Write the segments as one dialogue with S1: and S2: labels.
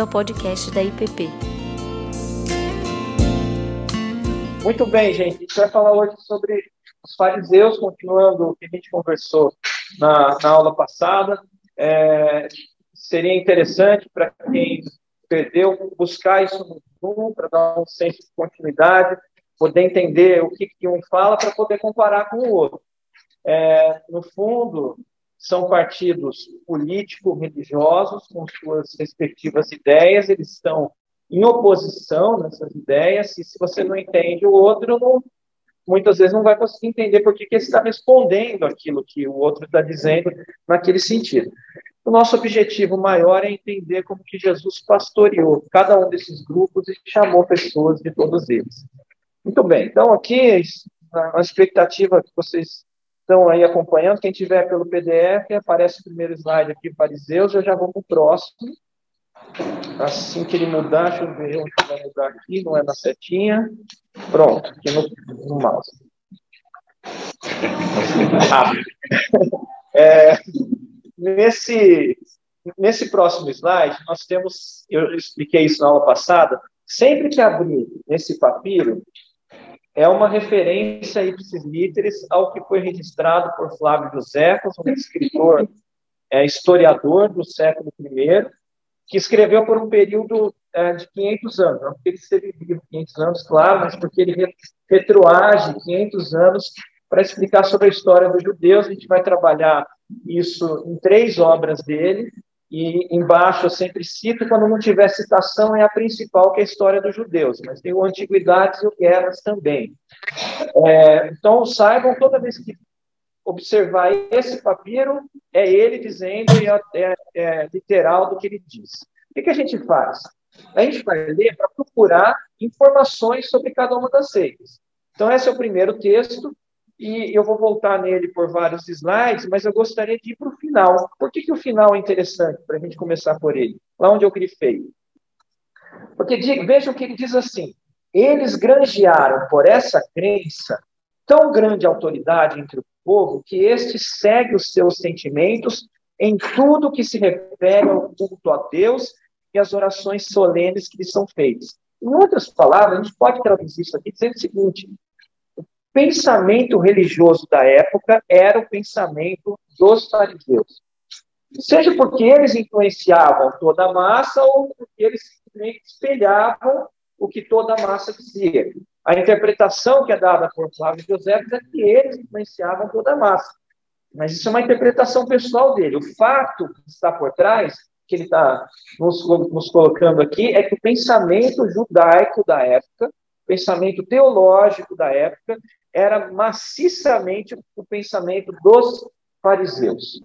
S1: bem-vindo ao podcast da IPP.
S2: Muito bem, gente. A gente vai falar hoje sobre os fariseus, continuando o que a gente conversou na, na aula passada. É, seria interessante para quem perdeu buscar isso no Zoom, para dar um senso de continuidade, poder entender o que, que um fala para poder comparar com o outro. É, no fundo, são partidos político-religiosos com suas respectivas ideias, eles estão em oposição nessas ideias, e se você não entende o outro, não, muitas vezes não vai conseguir entender por que ele está respondendo aquilo que o outro está dizendo naquele sentido. O nosso objetivo maior é entender como que Jesus pastoreou cada um desses grupos e chamou pessoas de todos eles. Muito bem, então aqui a expectativa que vocês estão aí acompanhando, quem tiver pelo PDF, aparece o primeiro slide aqui, fariseus, eu já vou para o próximo. Assim que ele mudar, deixa eu ver onde vai mudar aqui, não é na setinha. Pronto, aqui no, no mouse. Ah. É, nesse, nesse próximo slide, nós temos, eu expliquei isso na aula passada, sempre que abrir esse papiro, é uma referência ipsis literis ao que foi registrado por Flávio Josefos, um escritor, é, historiador do século I, que escreveu por um período é, de 500 anos, não porque ele esteve vivo 500 anos, claro, mas porque ele retroage 500 anos para explicar sobre a história dos judeus. A gente vai trabalhar isso em três obras dele, e embaixo eu sempre cito, quando não tiver citação, é a principal, que é a história dos judeus, mas tem o Antiguidades e o Guerras também. É, então, saibam, toda vez que observar esse papiro, é ele dizendo e é, é, é literal do que ele diz. O que, que a gente faz? A gente vai ler para procurar informações sobre cada uma das seitas. Então, esse é o primeiro texto, e eu vou voltar nele por vários slides, mas eu gostaria de ir para o final. Por que, que o final é interessante para a gente começar por ele? Lá onde eu grifei. Porque vejam que ele diz assim: eles granjearam por essa crença tão grande autoridade entre o povo que este segue os seus sentimentos em tudo que se refere ao culto a Deus e às orações solenes que lhe são feitas. Em outras palavras, a gente pode traduzir isso aqui dizendo o seguinte: pensamento religioso da época era o pensamento dos fariseus. Seja porque eles influenciavam toda a massa ou porque eles simplesmente espelhavam o que toda a massa dizia. A interpretação que é dada por Flávio José é que eles influenciavam toda a massa. Mas isso é uma interpretação pessoal dele. O fato que está por trás, que ele está nos, nos colocando aqui, é que o pensamento judaico da época, pensamento teológico da época, era maciçamente o pensamento dos fariseus.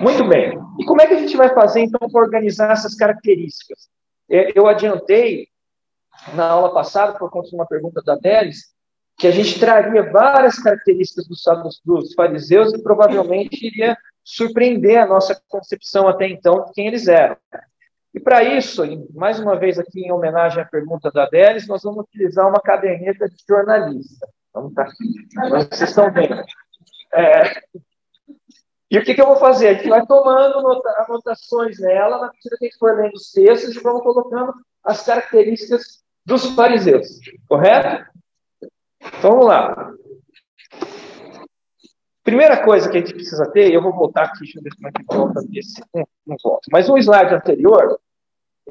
S2: Muito bem. E como é que a gente vai fazer, então, para organizar essas características? É, eu adiantei na aula passada, por conta de uma pergunta da Delis, que a gente traria várias características dos, dos fariseus e provavelmente iria surpreender a nossa concepção até então de quem eles eram. E para isso, mais uma vez aqui em homenagem à pergunta da Délis, nós vamos utilizar uma caderneta de jornalista. Vamos tá, vocês estão vendo. É, e o que, que, eu vou fazer? A gente vai tomando anotações nela, na medida que a gente for lendo os textos, e vamos colocando as características dos fariseus. Correto? Então, vamos lá. Primeira coisa que a gente precisa ter, eu vou voltar aqui, deixa eu ver como é que volta desse. Não, não volta. Mas o slide anterior,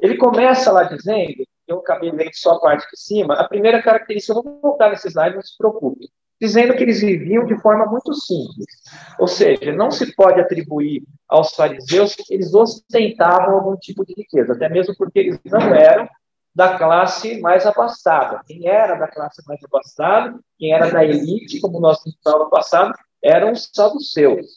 S2: ele começa lá dizendo, eu acabei lendo só a parte de cima, a primeira característica, eu vou voltar nesse slide, não se preocupe, dizendo que eles viviam de forma muito simples. Ou seja, não se pode atribuir aos fariseus que eles ostentavam algum tipo de riqueza, até mesmo porque eles não eram da classe mais abastada. Quem era da classe mais abastada, quem era da elite, como nós vimos no passado, eram os saduceus.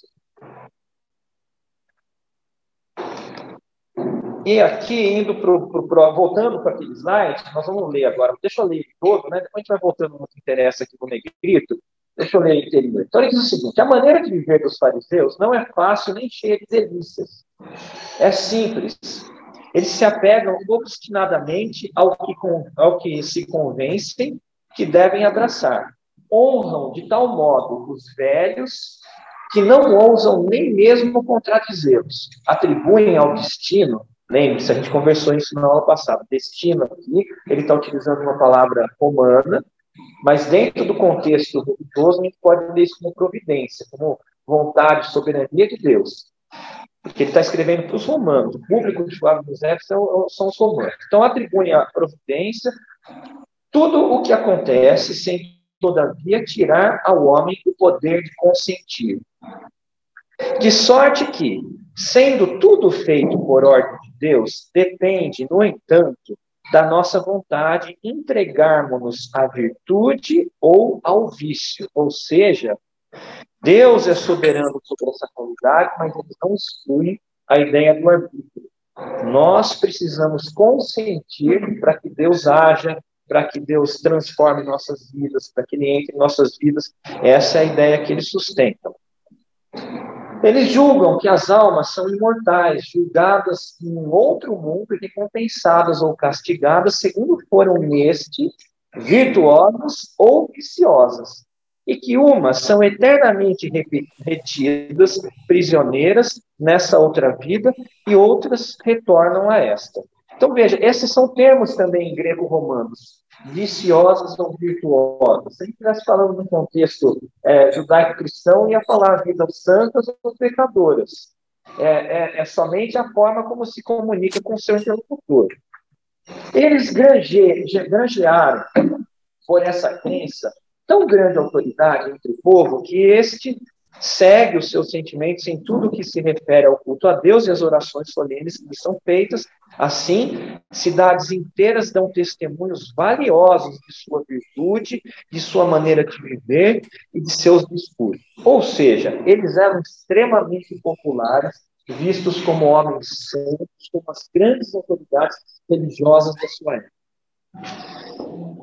S2: E aqui, indo pro, voltando para aquele slide, nós vamos ler agora. Deixa eu ler todo, né? Depois a gente vai voltando no que interessa aqui do negrito. Deixa eu ler inteiro. Então ele diz o seguinte: a maneira de viver dos fariseus não é fácil nem cheia de delícias. É simples. Eles se apegam obstinadamente ao que, ao que se convencem que devem abraçar honram de tal modo os velhos que não ousam nem mesmo contradizê-los. Atribuem ao destino Lembre-se, a gente conversou isso na aula passada. Destino aqui, ele está utilizando uma palavra romana, mas dentro do contexto religioso, a gente pode ler isso como providência, como vontade, soberania de Deus. Porque ele está escrevendo para os romanos. O público de Flávio José são, são os romanos. Então, atribui a providência tudo o que acontece sem, todavia, tirar ao homem o poder de consentir. De sorte que, sendo tudo feito por ordem de Deus, depende, no entanto, da nossa vontade entregarmos-nos à virtude ou ao vício. Ou seja, Deus é soberano sobre essa qualidade, mas ele não exclui a ideia do arbítrio. Nós precisamos consentir para que Deus haja, para que Deus transforme nossas vidas, para que Ele entre em nossas vidas. Essa é a ideia que eles sustentam. Eles julgam que as almas são imortais, julgadas em outro mundo e recompensadas ou castigadas segundo foram neste, virtuosas ou viciosas, e que umas são eternamente retidas, prisioneiras nessa outra vida, e outras retornam a esta. Então, veja, esses são termos também grego-romanos, viciosas ou virtuosas. Se a gente estivesse falando num contexto é, judaico-cristão, ia falar vidas santas ou pecadoras. É, é, é, somente a forma como se comunica com seu interlocutor. Eles grange, granjearam, por essa crença, tão grande autoridade entre o povo que este segue os seus sentimentos em tudo que se refere ao culto a Deus e as orações solenes que são feitas. Assim, cidades inteiras dão testemunhos valiosos de sua virtude, de sua maneira de viver e de seus discursos. Ou seja, eles eram extremamente populares, vistos como homens santos, como as grandes autoridades religiosas da sua época.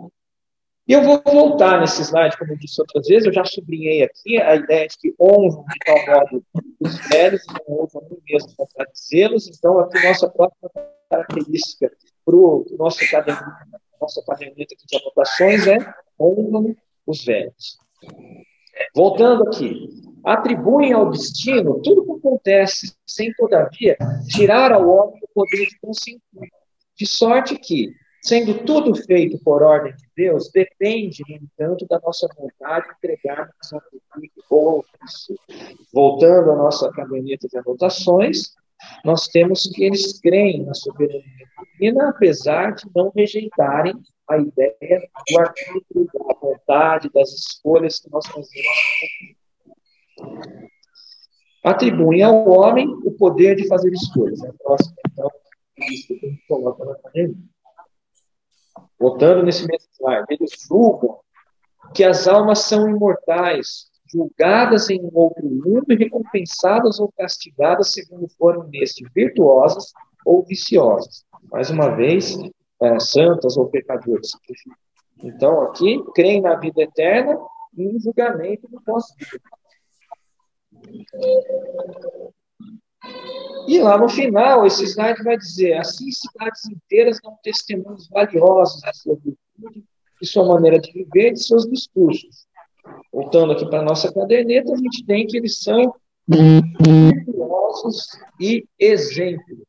S2: E eu vou voltar nesse slide, como eu disse outras vezes, eu já sublinhei aqui a ideia de que honram de tal modo os velhos, não honram nem mesmo contradizê-los. Então, aqui nossa próxima característica para o nosso caderneta, nossa caderneta de anotações é honram os velhos. Voltando aqui, atribuem ao destino tudo o que acontece, sem todavia tirar ao homem o poder de consentir. De sorte que, Sendo tudo feito por ordem de Deus, depende, no entanto, da nossa vontade de entregarmos a ou ofício. Voltando à nossa caderneta de anotações, nós temos que eles creem na soberania divina, apesar de não rejeitarem a ideia do arbítrio, da vontade, das escolhas que nós fazemos. Atribuem ao homem o poder de fazer escolhas. É a próxima, então, isso que a gente coloca na caderneta. Voltando nesse mesmo slide, eles julgam que as almas são imortais, julgadas em um outro mundo e recompensadas ou castigadas segundo foram neste, virtuosas ou viciosas. Mais uma vez, é, santas ou pecadores. Então, aqui, creem na vida eterna e em julgamento do pós-vida. E lá no final, esse slide vai dizer: assim cidades inteiras dão testemunhos valiosos da sua virtude, de sua maneira de viver, de seus discursos. Voltando aqui para a nossa caderneta, a gente tem que eles são virtuosos e exemplos.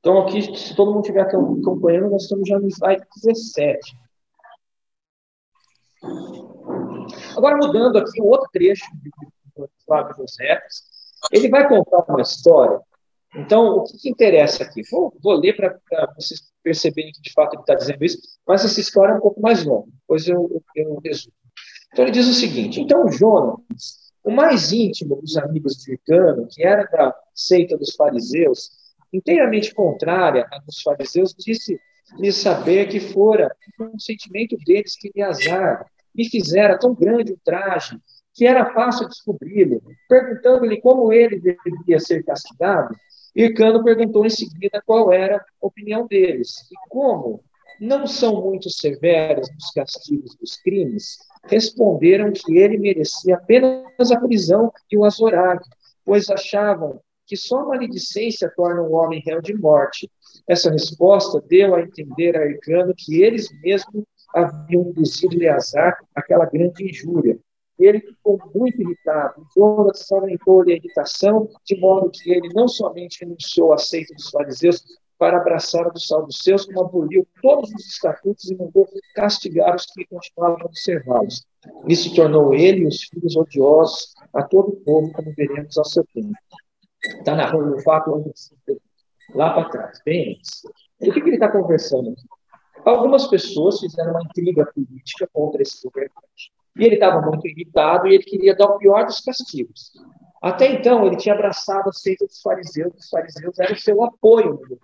S2: Então, aqui, se todo mundo estiver acompanhando, nós estamos já no slide 17. Agora, mudando aqui, um outro trecho Flávio José, ele vai contar uma história. Então, o que, que interessa aqui? Vou, vou ler para vocês perceberem que de fato ele está dizendo isso, mas essa história é um pouco mais longa, depois eu, eu, resumo. Então, ele diz o seguinte: então, Jonas, o mais íntimo dos amigos de Ircano, que era da seita dos fariseus, inteiramente contrária a dos fariseus, disse lhe saber que fora um consentimento deles que Eleazar me fizera tão grande o traje que era fácil descobri-lo. Perguntando-lhe como ele deveria ser castigado, Ircano perguntou em seguida qual era a opinião deles. E como não são muito severos nos castigos dos crimes, responderam que ele merecia apenas a prisão e o azorado, pois achavam que só a maledicência torna um homem réu de morte. Essa resposta deu a entender a Ircano que eles mesmos haviam induzido Eleazar aquela grande injúria, Ele ficou muito irritado. Jonas aumentou-lhe a irritação, de modo que ele não somente renunciou à seita dos fariseus para abraçar dos seus, como aboliu todos os estatutos e mandou castigar os que continuavam a observá-los. Isso tornou ele e os filhos odiosos a todo o povo, como veremos ao seu tempo. Está narrando o fato lá para trás, bem antes. O que, que ele está conversando? Algumas pessoas fizeram uma intriga política contra esse governante. E ele estava muito irritado e ele queria dar o pior dos castigos. Até então, ele tinha abraçado a seita dos fariseus, os fariseus eram seu apoio no governo.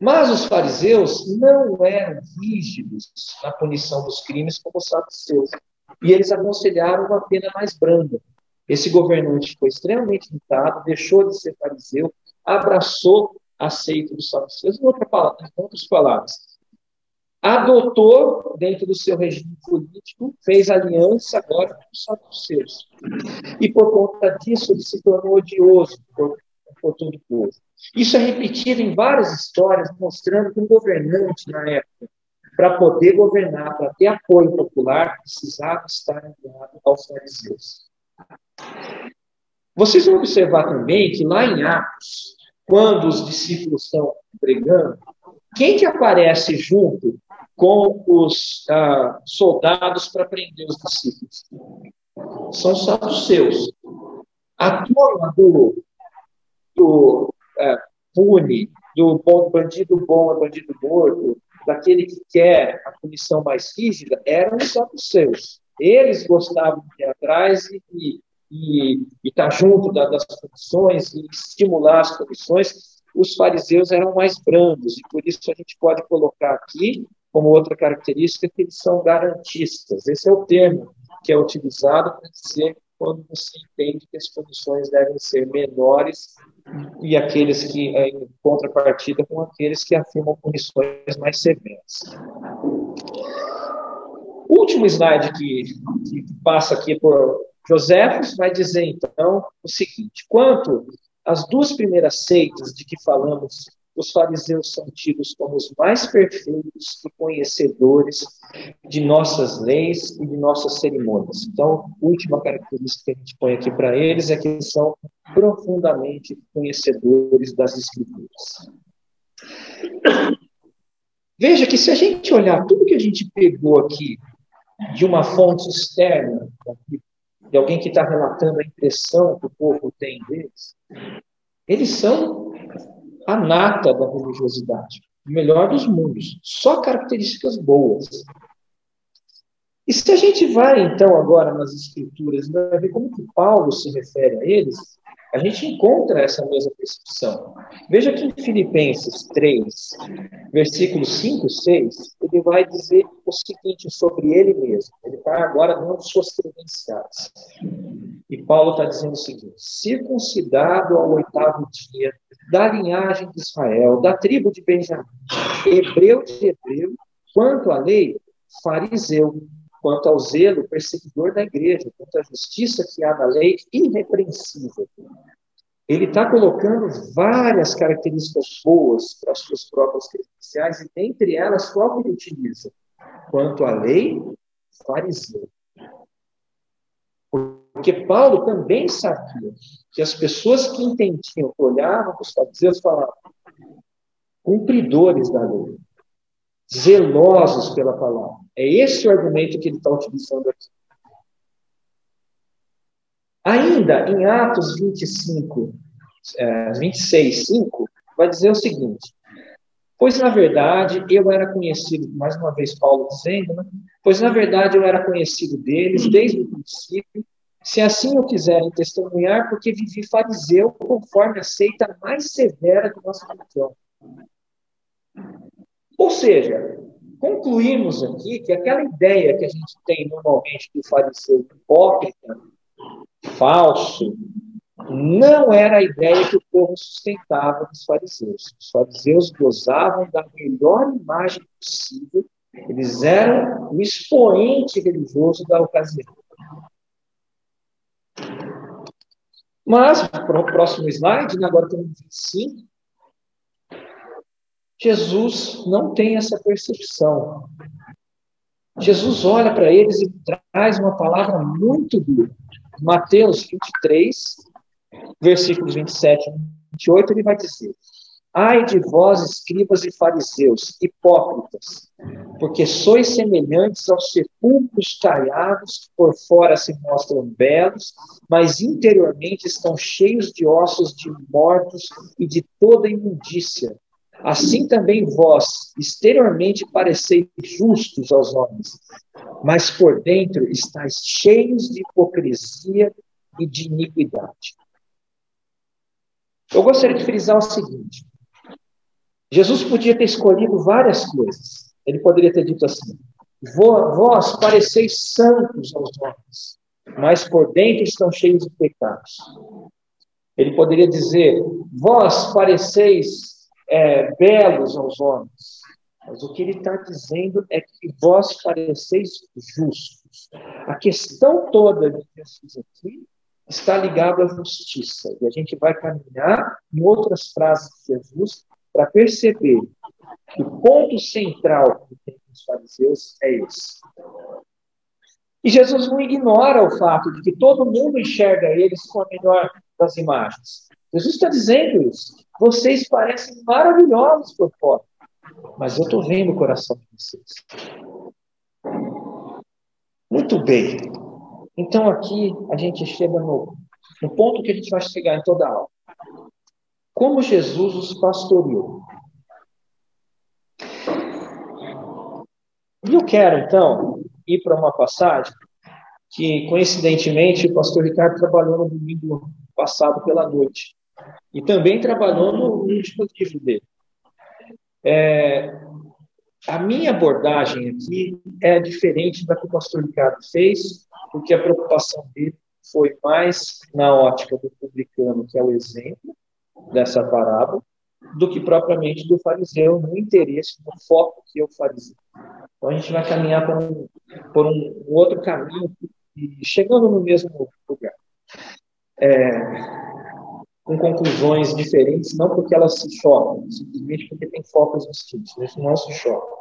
S2: Mas os fariseus não eram rígidos na punição dos crimes como os saduceus. E eles aconselharam uma pena mais branda. Esse governante ficou extremamente irritado, deixou de ser fariseu, abraçou a seita dos saduceus. Em outras palavras, adotou dentro do seu regime político, fez aliança agora com os saduceus. E por conta disso ele se tornou odioso por, por todo o povo. Isso é repetido em várias histórias, mostrando que um governante na época, para poder governar, para ter apoio popular, precisava estar aliado aos fariseus. Vocês vão observar também que lá em Atos, quando os discípulos estão pregando, quem que aparece junto com os ah, soldados para prender os discípulos? São os saduceus. A turma do, do é, pune, do bom, bandido bom é bandido morto, daquele que quer a punição mais rígida, eram os saduceus. Eles gostavam de ir atrás e, e estar tá junto da, das punições e estimular as punições. Os fariseus eram mais brandos, e por isso a gente pode colocar aqui como outra característica que eles são garantistas. Esse é o termo que é utilizado para dizer quando você entende que as punições devem ser menores e aqueles que, é, em contrapartida, com aqueles que afirmam punições mais severas. O último slide que, que passa aqui por José vai dizer, então, o seguinte: quanto às duas primeiras seitas de que falamos os fariseus são tidos como os mais perfeitos e conhecedores de nossas leis e de nossas cerimônias. Então, a última característica que a gente põe aqui para eles é que eles são profundamente conhecedores das Escrituras. Veja que se a gente olhar tudo que a gente pegou aqui de uma fonte externa, de alguém que está relatando a impressão que o povo tem deles, eles são a nata da religiosidade, o melhor dos mundos, só características boas. E se a gente vai, então, agora nas Escrituras, vai ver como que Paulo se refere a eles, a gente encontra essa mesma percepção. Veja que em Filipenses 3, versículos 5 e 6, ele vai dizer o seguinte sobre ele mesmo. Ele está agora dando suas credenciais. E Paulo está dizendo o seguinte: circuncidado ao oitavo dia, da linhagem de Israel, da tribo de Benjamim, hebreu de hebreu, quanto à lei, fariseu, quanto ao zelo, perseguidor da igreja, quanto à justiça que há na lei, irrepreensível. Ele está colocando várias características boas para as suas próprias credenciais, e dentre elas, qual que ele utiliza? Quanto à lei, fariseu. Porque Paulo também sabia que as pessoas que entendiam, que olhavam para os fariseus, falavam cumpridores da lei, zelosos pela palavra. É esse o argumento que ele está utilizando aqui. Ainda em Atos 25, é, 26, 5, vai dizer o seguinte: Pois na verdade eu era conhecido, mais uma vez Paulo dizendo, né? pois na verdade eu era conhecido deles desde o princípio, se assim o quiserem testemunhar, porque vivi fariseu conforme a seita mais severa do nosso religião. Ou seja, concluímos aqui que aquela ideia que a gente tem normalmente do fariseu hipócrita, falso, não era a ideia que o povo sustentava dos fariseus. Os fariseus gozavam da melhor imagem possível, eles eram o expoente religioso da ocasião. Mas, para o próximo slide, né, agora temos 25, Jesus não tem essa percepção. Jesus olha para eles e traz uma palavra muito dura. Mateus 23, versículos 27 e 28, ele vai dizer: Ai de vós, escribas e fariseus, hipócritas, porque sois semelhantes aos sepulcros caiados, que por fora se mostram belos, mas interiormente estão cheios de ossos de mortos e de toda imundícia. Assim também vós, exteriormente, pareceis justos aos homens, mas por dentro estáis cheios de hipocrisia e de iniquidade. Eu gostaria de frisar o seguinte: Jesus podia ter escolhido várias coisas. Ele poderia ter dito assim: Vós pareceis santos aos homens, mas por dentro estão cheios de pecados. Ele poderia dizer: Vós pareceis é, belos aos homens, mas o que ele está dizendo é que vós pareceis justos. A questão toda de Jesus aqui está ligada à justiça. E a gente vai caminhar em outras frases de Jesus para perceber que o ponto central que tem os fariseus é esse. E Jesus não ignora o fato de que todo mundo enxerga eles com a melhor das imagens. Jesus está dizendo isso. Vocês parecem maravilhosos por fora, mas eu estou vendo o coração de vocês. Muito bem. Então aqui a gente chega no, no ponto que a gente vai chegar em toda a aula. Como Jesus os pastoreou. E eu quero, então, ir para uma passagem que, coincidentemente, o pastor Ricardo trabalhou no domingo passado pela noite. E também trabalhou no último livro dele. É, a minha abordagem aqui é diferente da que o pastor Ricardo fez, porque a preocupação dele foi mais na ótica do publicano, que é o exemplo, dessa parábola do que propriamente do fariseu, no interesse, no foco que é o fariseu. Então a gente vai caminhar por um, por um outro caminho e chegando no mesmo lugar. É, com conclusões diferentes, não porque elas se chocam, simplesmente porque tem focos distintos. Isso não se choca.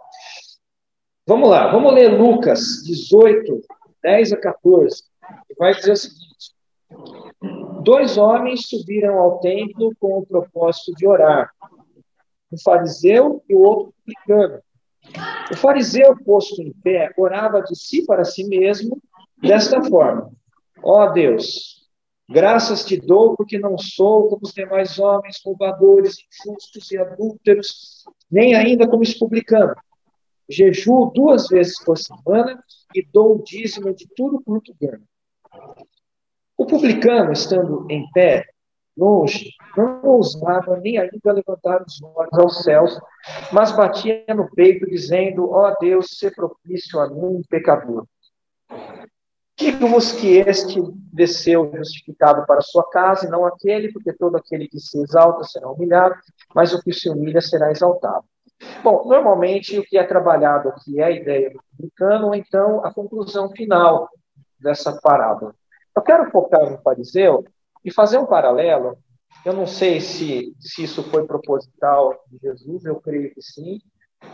S2: Vamos lá, vamos ler Lucas 18, 10 a 14, que vai dizer o seguinte: Dois homens subiram ao templo com o propósito de orar, um fariseu e o outro publicano. O fariseu, posto em pé, orava de si para si mesmo desta forma: Ó oh Deus, graças te dou porque não sou como os demais homens, roubadores, injustos e adúlteros, nem ainda como esse publicano. Jejuo duas vezes por semana e dou o dízimo de tudo quanto ganho. O publicano, estando em pé, longe, não ousava nem ainda levantar os olhos aos céus, mas batia no peito, dizendo: Ó oh Deus, se propício a mim, pecador. Digo-vos que este desceu justificado para sua casa, e não aquele, porque todo aquele que se exalta será humilhado, mas o que se humilha será exaltado. Bom, normalmente o que é trabalhado aqui é a ideia do publicano, ou então a conclusão final dessa parábola. Eu quero focar no fariseu e fazer um paralelo. Eu não sei se, se isso foi proposital de Jesus, eu creio que sim.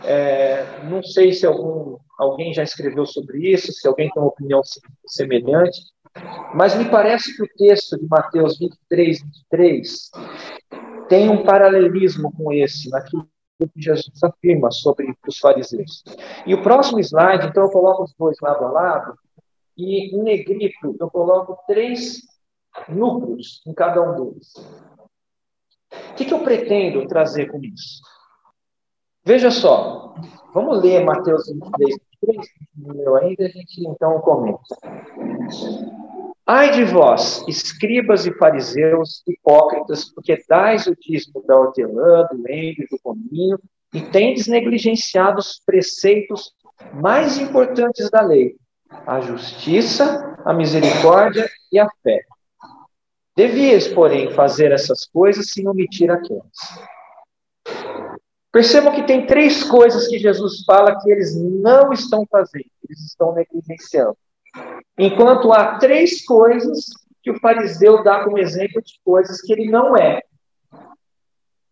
S2: É, não sei se algum, alguém já escreveu sobre isso, se alguém tem uma opinião semelhante, mas me parece que o texto de Mateus 23, 23 tem um paralelismo com esse, naquilo que Jesus afirma sobre os fariseus. E o próximo slide, então eu coloco os dois lado a lado, e em negrito eu coloco três núcleos em cada um deles. O que, que eu pretendo trazer com isso? Veja só, vamos ler Mateus 23, 23, meu ainda, a gente então comenta. Ai de vós, escribas e fariseus, hipócritas, porque dais o dízimo da hortelã, do endo e do cominho, e tendes negligenciado os preceitos mais importantes da lei, a justiça, a misericórdia e a fé. Devias, porém, fazer essas coisas sem omitir aquelas. Percebam que tem três coisas que Jesus fala que eles não estão fazendo, eles estão negligenciando. Enquanto há três coisas que o fariseu dá como exemplo de coisas que ele não é.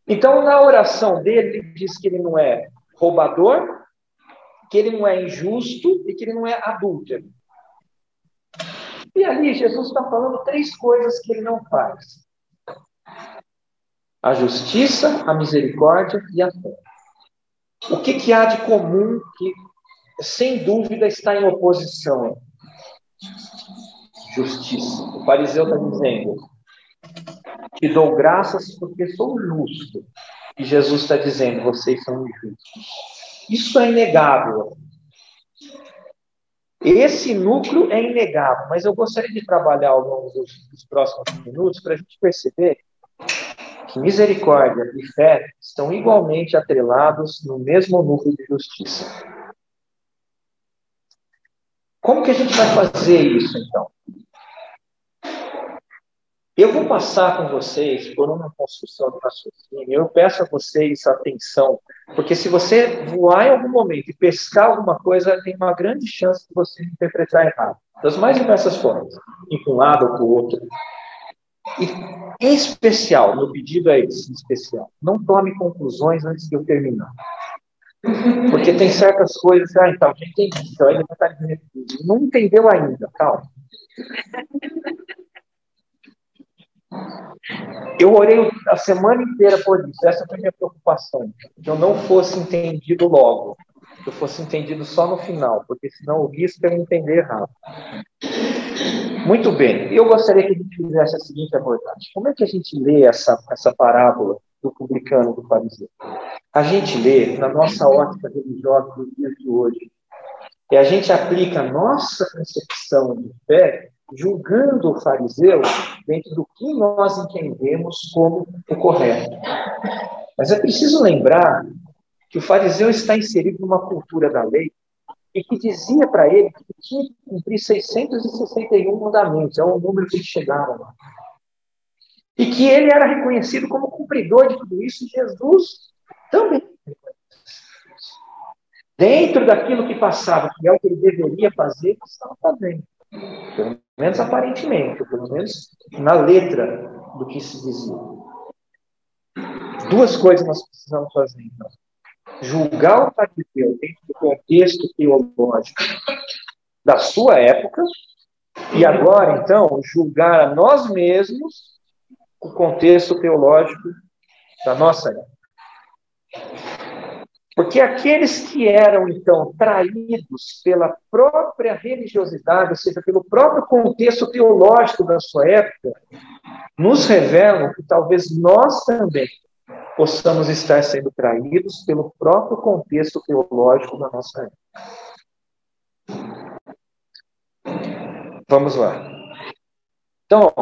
S2: Então, na oração dele, ele diz que ele não é roubador, que ele não é injusto e que ele não é adúltero. E ali Jesus está falando três coisas que ele não faz: a justiça, a misericórdia e a fé. O que, que há de comum que, sem dúvida, está em oposição? Justiça. O fariseu está dizendo: Te dou graças porque sou justo. E Jesus está dizendo: Vocês são injustos. Isso é inegável. Esse núcleo é inegável, mas eu gostaria de trabalhar ao longo dos, dos próximos minutos para a gente perceber que misericórdia e fé estão igualmente atrelados no mesmo núcleo de justiça. Como que a gente vai fazer isso, então? Eu vou passar com vocês por uma construção de raciocínio. Eu peço a vocês atenção, porque se você voar em algum momento e pescar alguma coisa, tem uma grande chance de você interpretar errado. Das mais diversas formas, ir para um lado ou para o outro. E, em especial, meu pedido é esse, em especial, não tome conclusões antes de eu terminar. Porque tem certas coisas, ah, então, já entendi, então ele está dizendo, não entendeu ainda, calma. Eu orei a semana inteira por isso. Essa foi a minha preocupação. Que eu não fosse entendido logo. Que eu fosse entendido só no final, porque senão o risco é eu entender errado. Muito bem. Eu gostaria que a gente fizesse a seguinte abordagem. Como é que a gente lê essa, essa parábola do publicano do fariseu? A gente lê na nossa ótica religiosa dos dias de hoje. E a gente aplica a nossa concepção de fé julgando o fariseu dentro do que nós entendemos como o correto. Mas é preciso lembrar que o fariseu está inserido numa cultura da lei e que dizia para ele que tinha que cumprir 661 mandamentos, é o número que eles chegaram lá. E que ele era reconhecido como cumpridor de tudo isso, e Jesus também. Dentro daquilo que passava, que é o que ele deveria fazer, ele estava fazendo. Pelo menos aparentemente, pelo menos na letra do que se dizia. Duas coisas nós precisamos fazer, então. Julgar o fariseu dentro do contexto teológico da sua época, e agora, então, julgar a nós mesmos o contexto teológico da nossa época. Porque aqueles que eram, então, traídos pela própria religiosidade, ou seja, pelo próprio contexto teológico da sua época, nos revelam que talvez nós também possamos estar sendo traídos pelo próprio contexto teológico da nossa época. Vamos lá. Então,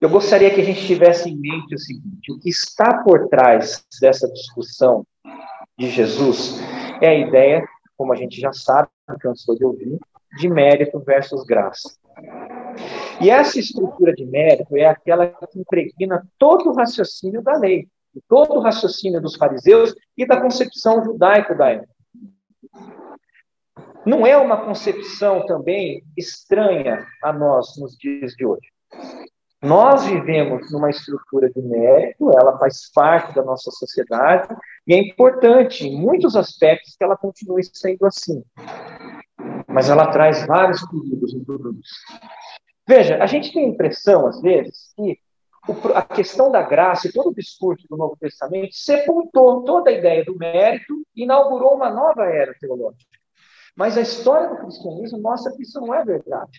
S2: eu gostaria que a gente tivesse em mente o seguinte: o que está por trás dessa discussão de Jesus é a ideia, como a gente já sabe, cansou de ouvir, de mérito versus graça. E essa estrutura de mérito é aquela que impregna todo o raciocínio da lei, todo o raciocínio dos fariseus e da concepção judaica da época. Não é uma concepção também estranha a nós nos dias de hoje. Nós vivemos numa estrutura de mérito, ela faz parte da nossa sociedade, e é importante, em muitos aspectos, que ela continue sendo assim. Mas ela traz vários perigos em tudo isso. Veja, a gente tem a impressão, às vezes, que a questão da graça e todo o discurso do Novo Testamento sepultou toda a ideia do mérito e inaugurou uma nova era teológica. Mas a história do cristianismo mostra que isso não é verdade.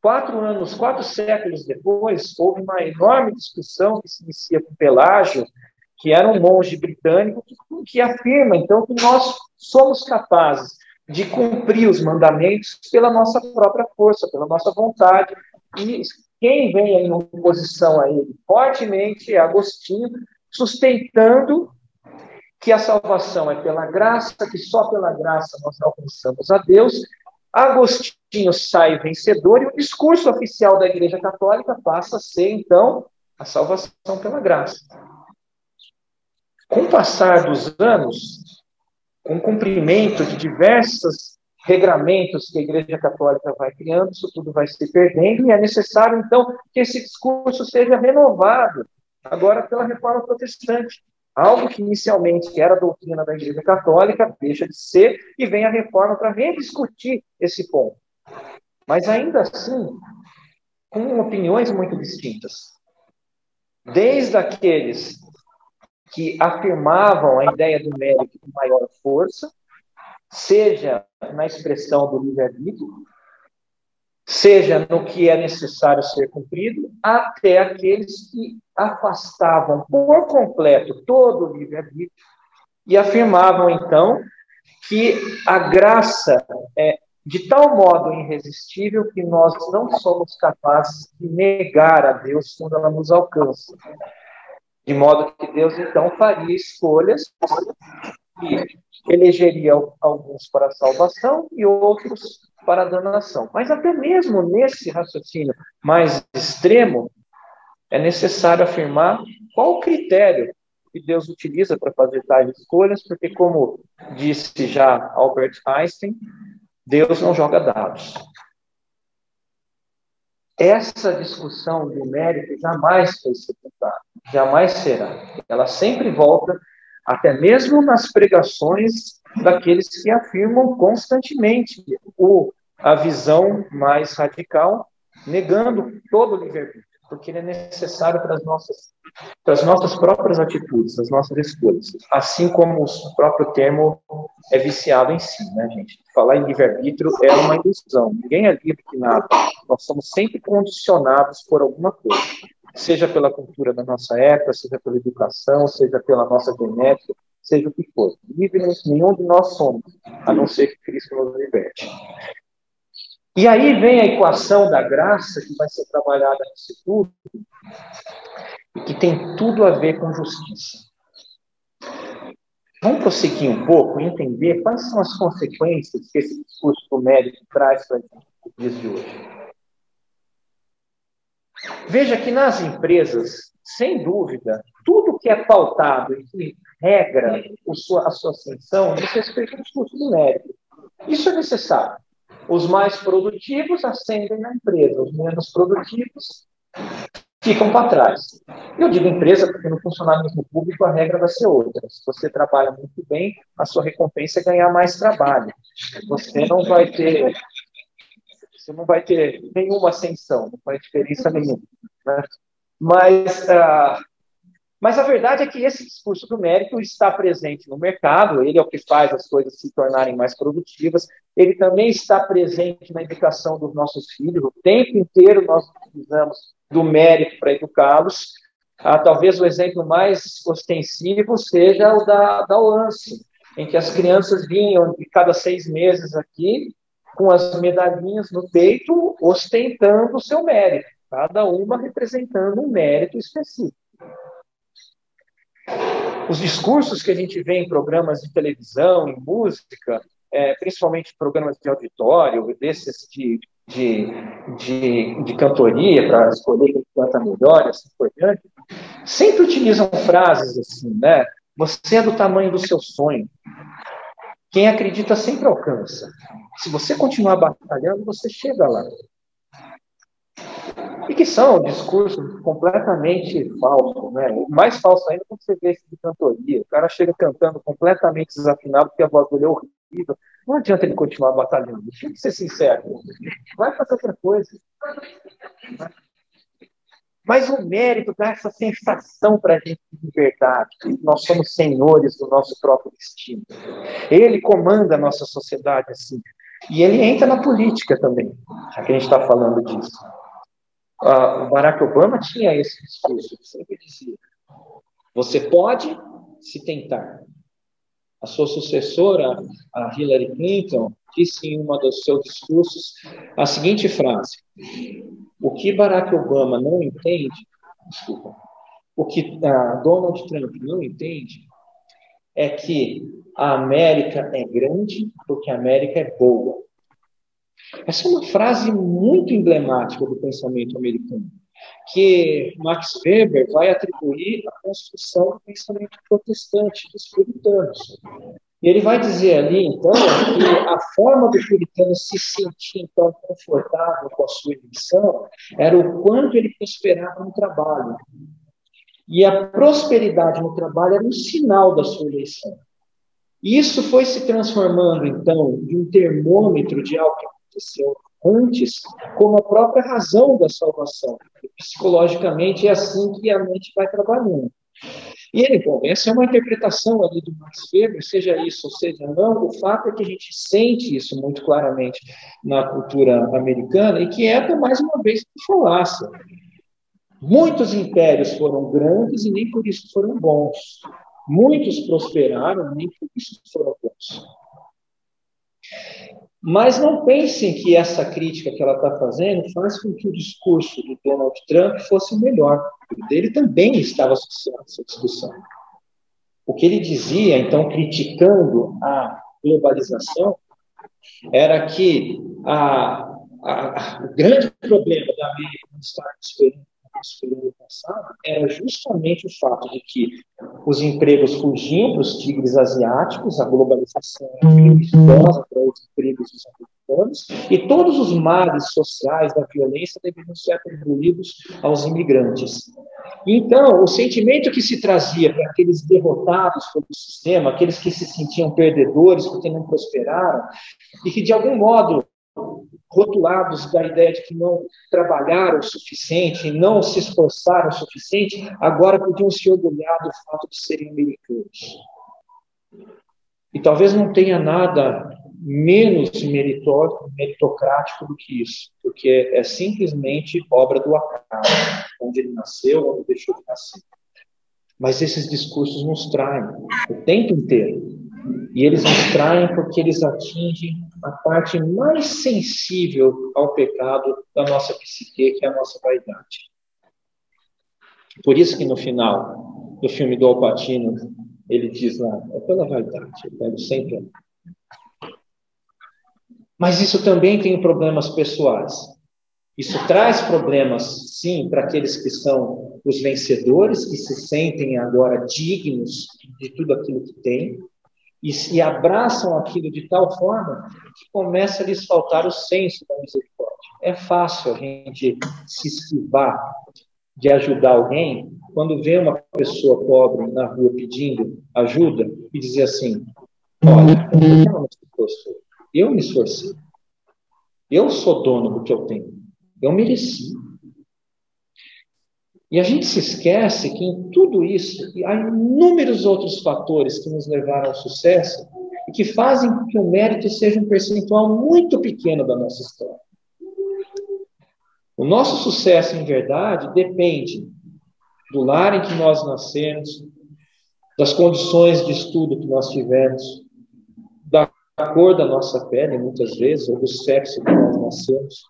S2: Quatro anos, quatro séculos depois, houve uma enorme discussão que se inicia com Pelágio, que era um monge britânico, que, que afirma, então, que nós somos capazes de cumprir os mandamentos pela nossa própria força, pela nossa vontade. E quem vem em oposição a ele fortemente é Agostinho, sustentando que a salvação é pela graça, que só pela graça nós alcançamos a Deus, Agostinho sai vencedor e o discurso oficial da Igreja Católica passa a ser, então, a salvação pela graça. Com o passar dos anos, com cumprimento de diversos regramentos que a Igreja Católica vai criando, isso tudo vai se perdendo e é necessário, então, que esse discurso seja renovado, agora pela reforma protestante. Algo que inicialmente era doutrina da Igreja Católica deixa de ser e vem a reforma para rediscutir esse ponto. Mas ainda assim, com opiniões muito distintas. Desde aqueles que afirmavam a ideia do mérito com maior força, seja na expressão do livre-arbítrio, seja no que é necessário ser cumprido, até aqueles que afastavam por completo todo o livre-arbítrio e afirmavam, então, que a graça é de tal modo irresistível que nós não somos capazes de negar a Deus quando ela nos alcança. De modo que Deus, então, faria escolhas e elegeria alguns para a salvação e outros para a danação. Mas até mesmo nesse raciocínio mais extremo, é necessário afirmar qual o critério que Deus utiliza para fazer tais escolhas, porque, como disse já Albert Einstein, Deus não joga dados. Essa discussão do mérito jamais foi sepultada, jamais será. Ela sempre volta, até mesmo nas pregações daqueles que afirmam constantemente o, a visão mais radical, negando todo o livre-arbítrio porque ele é necessário para as nossas, para as nossas próprias atitudes, as nossas escolhas. Assim como o próprio termo é viciado em si, né, gente? Falar em livre-arbítrio é uma ilusão. Ninguém é livre de nada. Nós somos sempre condicionados por alguma coisa. Seja pela cultura da nossa época, seja pela educação, seja pela nossa genética, seja o que for. Livres nenhum de nós somos, a não ser que Cristo nos liberte. E aí vem a equação da graça, que vai ser trabalhada nesse tudo, e que tem tudo a ver com justiça. Vamos prosseguir um pouco e entender quais são as consequências que esse discurso do mérito traz para os dias de hoje. Veja que nas empresas, sem dúvida, tudo que é pautado e que regra a sua, a sua ascensão diz respeito ao discurso do mérito. Isso é necessário. Os mais produtivos ascendem na empresa, os menos produtivos ficam para trás. Eu digo empresa porque no funcionalismo público a regra vai ser outra. Se você trabalha muito bem, a sua recompensa é ganhar mais trabalho. Você não vai ter você não vai ter nenhuma ascensão, não faz diferença nenhuma. Né? Mas uh, mas a verdade é que esse discurso do mérito está presente no mercado, ele é o que faz as coisas se tornarem mais produtivas, ele também está presente na educação dos nossos filhos, o tempo inteiro nós precisamos do mérito para educá-los. Ah, talvez o exemplo mais ostensivo seja o da, da em que as crianças vinham de cada seis meses aqui com as medalhinhas no peito, ostentando o seu mérito, cada uma representando um mérito específico. Os discursos que a gente vê em programas de televisão, em música, é, principalmente programas de auditório, desses de, de, de, de cantoria, para escolher quem canta melhor, assim por diante, sempre utilizam frases assim, né? Você é do tamanho do seu sonho. Quem acredita sempre alcança. Se você continuar batalhando, você chega lá e que são discursos completamente falsos, né? O mais falso ainda é quando você vê esse de cantoria. O cara chega cantando completamente desafinado porque a voz dele é horrível. Não adianta ele continuar batalhando. Deixa eu ser sincero. Vai fazer outra coisa. Mas o mérito dá essa sensação para a gente de verdade, que nós somos senhores do nosso próprio destino. Ele comanda a nossa sociedade assim. E ele entra na política também, já que a gente está falando disso uh, o Barack Obama tinha esse discurso, sempre dizia: você pode se tentar. A sua sucessora, a Hillary Clinton, disse em um dos seus discursos a seguinte frase: O que Barack Obama não entende, desculpa, o que Donald Trump não entende é que a América é grande porque a América é boa. Essa é uma frase muito emblemática do pensamento americano, que Max Weber vai atribuir à construção do pensamento protestante dos puritanos. E ele vai dizer ali, então, que a forma do puritano se sentir, então, confortável com a sua missão era o quanto ele prosperava no trabalho. E a prosperidade no trabalho era um sinal da sua eleição. Isso foi se transformando, então, de um termômetro de algo que aconteceu antes, como a própria razão da salvação. Psicologicamente, é assim que a mente vai trabalhando. E ele, bom, essa é uma interpretação ali do Max Weber, seja isso ou seja não, o fato é que a gente sente isso muito claramente na cultura americana e que é, mais uma vez, falácia. Muitos impérios foram grandes e nem por isso foram bons. Muitos prosperaram, nem por isso foram bons. Mas não pensem que essa crítica que ela está fazendo faz com que o discurso do Donald Trump fosse melhor. O dele também estava associado a essa discussão. O que ele dizia, então, criticando a globalização, era que a, a, o grande problema da América nos No passado era justamente o fato de que os empregos fugiam para os tigres asiáticos, a globalização perigosa para os empregos dos americanos, e todos os males sociais da violência deveriam ser atribuídos aos imigrantes. Então, o sentimento que se trazia para aqueles derrotados pelo sistema, aqueles que se sentiam perdedores porque não prosperaram, e que de algum modo rotulados da ideia de que não trabalharam o suficiente, não se esforçaram o suficiente, agora podiam se orgulhar do fato de serem americanos. E talvez não tenha nada menos meritocrático do que isso, porque é simplesmente obra do acaso, onde ele nasceu, onde deixou de nascer. Mas esses discursos nos traem o tempo inteiro. E eles nos traem porque eles atingem a parte mais sensível ao pecado da nossa psique, que é a nossa vaidade. Por isso que no final do filme do Alpatino, ele diz lá, é pela vaidade, eu pego sempre. Mas isso também tem problemas pessoais. Isso traz problemas, sim, para aqueles que são os vencedores, que se sentem agora dignos de tudo aquilo que têm, e abraçam aquilo de tal forma que começa a lhes faltar o senso da misericórdia. É fácil a gente se esquivar de ajudar alguém quando vê uma pessoa pobre na rua pedindo ajuda e dizer assim: Olha, eu me esforcei, eu sou dono do que eu tenho, eu mereci. E a gente se esquece que em tudo isso há inúmeros outros fatores que nos levaram ao sucesso e que fazem que o mérito seja um percentual muito pequeno da nossa história. O nosso sucesso, em verdade, depende do lar em que nós nascemos, das condições de estudo que nós tivemos, da cor da nossa pele, muitas vezes, ou do sexo que nós nascemos.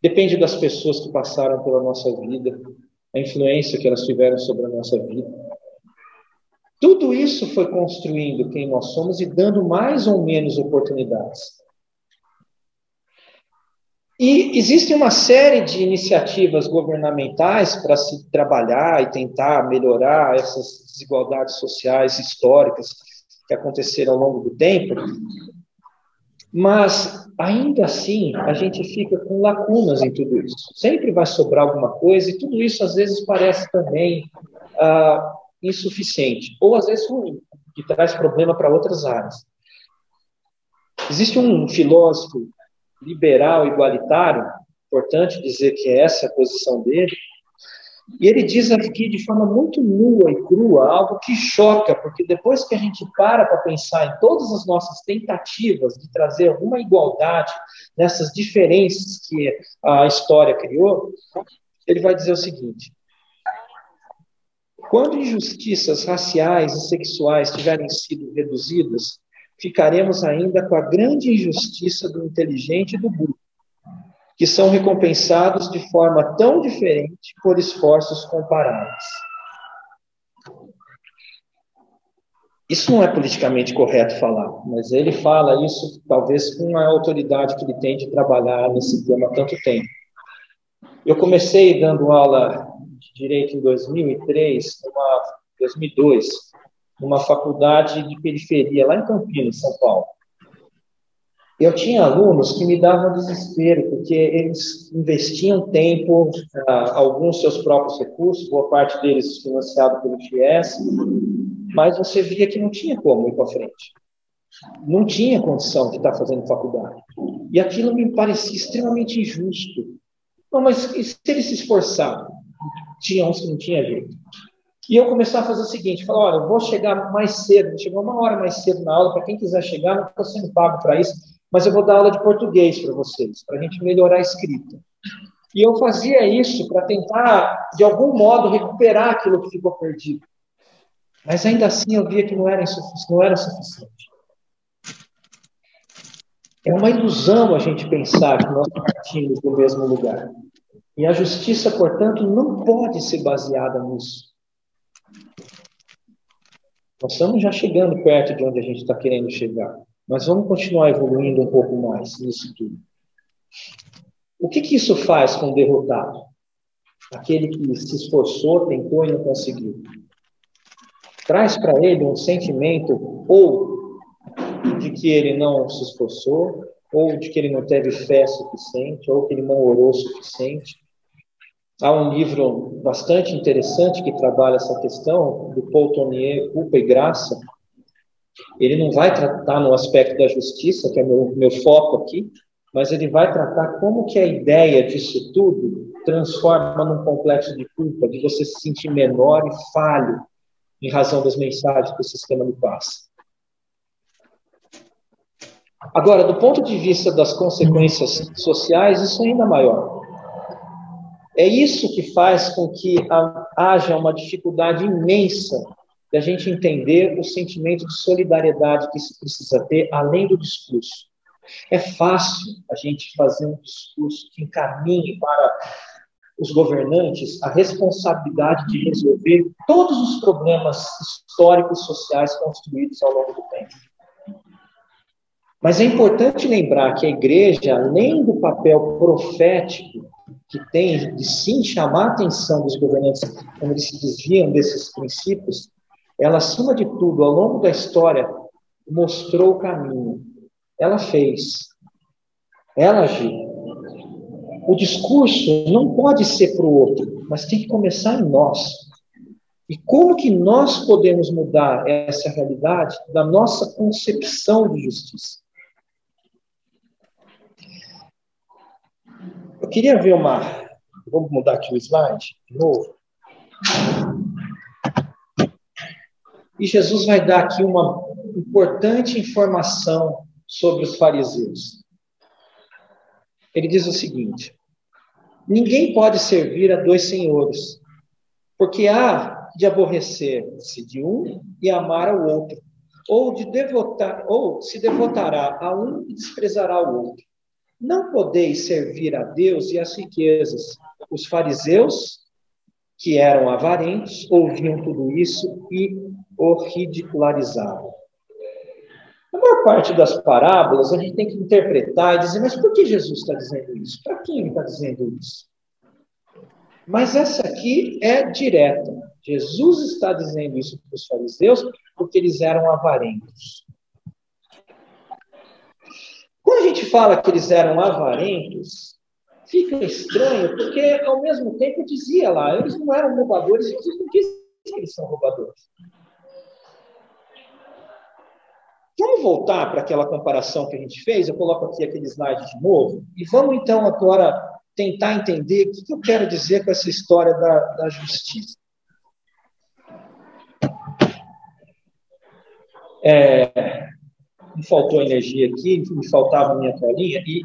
S2: Depende das pessoas que passaram pela nossa vida, a influência que elas tiveram sobre a nossa vida. Tudo isso foi construindo quem nós somos e dando mais ou menos oportunidades. E existe uma série de iniciativas governamentais para se trabalhar e tentar melhorar essas desigualdades sociais históricas que aconteceram ao longo do tempo, mas, ainda assim, a gente fica com lacunas em tudo isso. Sempre vai sobrar alguma coisa, e tudo isso às vezes parece também ah, insuficiente, ou às vezes ruim, que traz problema para outras áreas. Existe um filósofo liberal igualitário, importante dizer que essa é a posição dele, e ele diz aqui de forma muito nua e crua, algo que choca, porque depois que a gente para para pensar em todas as nossas tentativas de trazer alguma igualdade nessas diferenças que a história criou, ele vai dizer o seguinte: quando injustiças raciais e sexuais tiverem sido reduzidas, ficaremos ainda com a grande injustiça do inteligente e do burro que são recompensados de forma tão diferente por esforços comparáveis. Isso não é politicamente correto falar, mas ele fala isso talvez com a autoridade que ele tem de trabalhar nesse tema há tanto tempo. Eu comecei dando aula de direito em 2003, numa 2002, numa faculdade de periferia lá em Campinas, São Paulo. Eu tinha alunos que me davam desespero, porque eles investiam tempo, ah, alguns seus próprios recursos, boa parte deles financiado pelo FIES, mas você via que não tinha como ir para frente. Não tinha condição de estar fazendo faculdade. E aquilo me parecia extremamente injusto. Não, mas se ele se esforçar? Tinha uns que não tinha jeito. E eu comecei a fazer o seguinte: falar, olha, eu vou chegar mais cedo, vou chegar uma hora mais cedo na aula, para quem quiser chegar, não estou sendo pago para isso mas eu vou dar aula de português para vocês, para a gente melhorar a escrita. E eu fazia isso para tentar, de algum modo, recuperar aquilo que ficou perdido. Mas ainda assim eu via que não era, não era suficiente. É uma ilusão a gente pensar que nós partimos do mesmo lugar. E a justiça, portanto, não pode ser baseada nisso. Nós estamos já chegando perto de onde a gente está querendo chegar. Mas vamos continuar evoluindo um pouco mais nisso tudo. O que, que isso faz com o derrotado? Aquele que se esforçou, tentou e não conseguiu. Traz para ele um sentimento ou de que ele não se esforçou, ou de que ele não teve fé suficiente, ou que ele não orou suficiente. Há um livro bastante interessante que trabalha essa questão, do Paul Tonier, Culpa e Graça, ele não vai tratar no aspecto da justiça, que é meu, meu foco aqui, mas ele vai tratar como que a ideia disso tudo transforma num complexo de culpa, de você se sentir menor e falho em razão das mensagens que o sistema lhe passa. Agora, do ponto de vista das consequências sociais, isso é ainda maior. É isso que faz com que haja uma dificuldade imensa da gente entender o sentimento de solidariedade que se precisa ter além do discurso. É fácil a gente fazer um discurso que encaminhe para os governantes a responsabilidade de resolver todos os problemas históricos sociais construídos ao longo do tempo. Mas é importante lembrar que a igreja, além do papel profético que tem de sim chamar a atenção dos governantes quando eles se desviam desses princípios, ela, acima de tudo, ao longo da história, mostrou o caminho. Ela fez. Ela agiu. O discurso não pode ser para o outro, mas tem que começar em nós. E como que nós podemos mudar essa realidade da nossa concepção de justiça? Eu queria ver uma. Vamos mudar aqui o slide de novo. E Jesus vai dar aqui uma importante informação sobre os fariseus. Ele diz o seguinte: Ninguém pode servir a dois senhores, porque há de aborrecer-se de um e amar ao outro, ou de devotar, ou se devotará a um e desprezará o outro. Não podeis servir a Deus e às riquezas. Os fariseus, que eram avarentos, ouviam tudo isso e o ridicularizavam. A maior parte das parábolas a gente tem que interpretar e dizer, mas por que Jesus está dizendo isso? Para quem está dizendo isso? Mas essa aqui é direta. Jesus está dizendo isso para os fariseus porque eles eram avarentos. Quando a gente fala que eles eram avarentos, fica estranho, porque ao mesmo tempo dizia lá, eles não eram roubadores, Jesus não disse que eles são roubadores. Vamos voltar para aquela comparação que a gente fez? Eu coloco aqui aquele slide de novo. E vamos então agora tentar entender o que eu quero dizer com essa história da, da justiça. É, me faltou energia aqui, me faltava a minha colinha e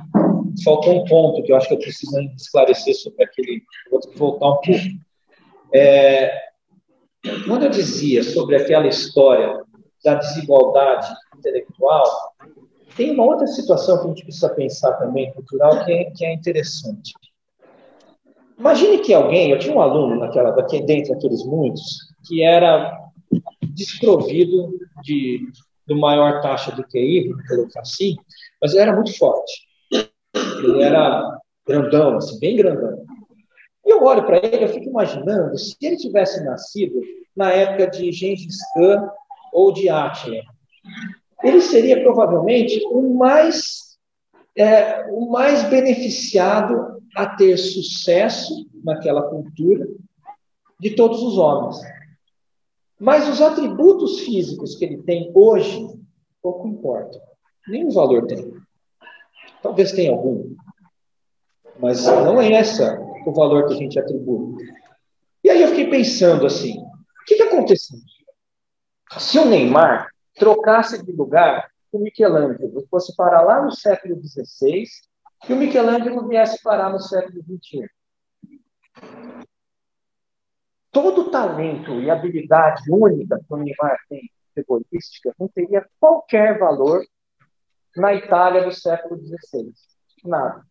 S2: faltou um ponto que eu acho que eu preciso esclarecer sobre aquele. Vou voltar um pouco. É, quando eu dizia sobre aquela história da desigualdade intelectual, tem uma outra situação que a gente precisa pensar também, cultural, que é, que é interessante. Imagine que alguém, eu tinha um aluno naquela, daqui, dentre aqueles muitos, que era desprovido de, do maior taxa de QI, pelo assim, mas ele era muito forte. Ele era grandão, assim, bem grandão. E eu olho para ele, eu fico imaginando se ele tivesse nascido na época de Gengis Khan ou de Átila. Ele seria provavelmente o mais é o mais beneficiado a ter sucesso naquela cultura de todos os homens. Mas os atributos físicos que ele tem hoje, pouco importa. Nenhum valor tem. Talvez tenha algum. Mas não é essa o valor que a gente atribui. E aí eu fiquei pensando assim: o que, que aconteceu? Se o Neymar trocasse de lugar com o Michelangelo, fosse parar lá no século XVI, e o Michelangelo viesse parar no século XXI. Todo o talento e habilidade única que o Neymar tem, futebolística, não teria qualquer valor na Itália do século XVI. Nada.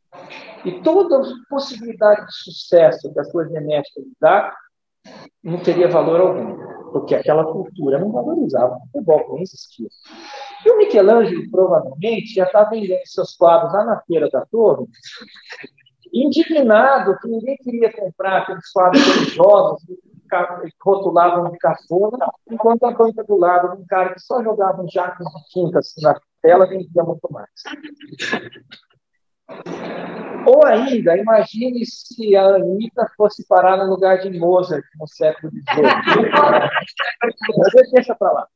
S2: E toda possibilidade de sucesso que a sua genética lhe dá não teria valor algum, porque aquela cultura não valorizava o futebol, não existia. E o Michelangelo, provavelmente, já estava vendendo seus quadros lá na feira da torre, indignado que ninguém queria comprar aqueles quadros religiosos que rotulavam de cafona, enquanto a banca do lado, um cara que só jogava um jaco de tintas na tela, vendia muito mais. Ou ainda, imagine se a Anitta fosse parar no lugar de Mozart no século XVIII. Mas deixa para lá.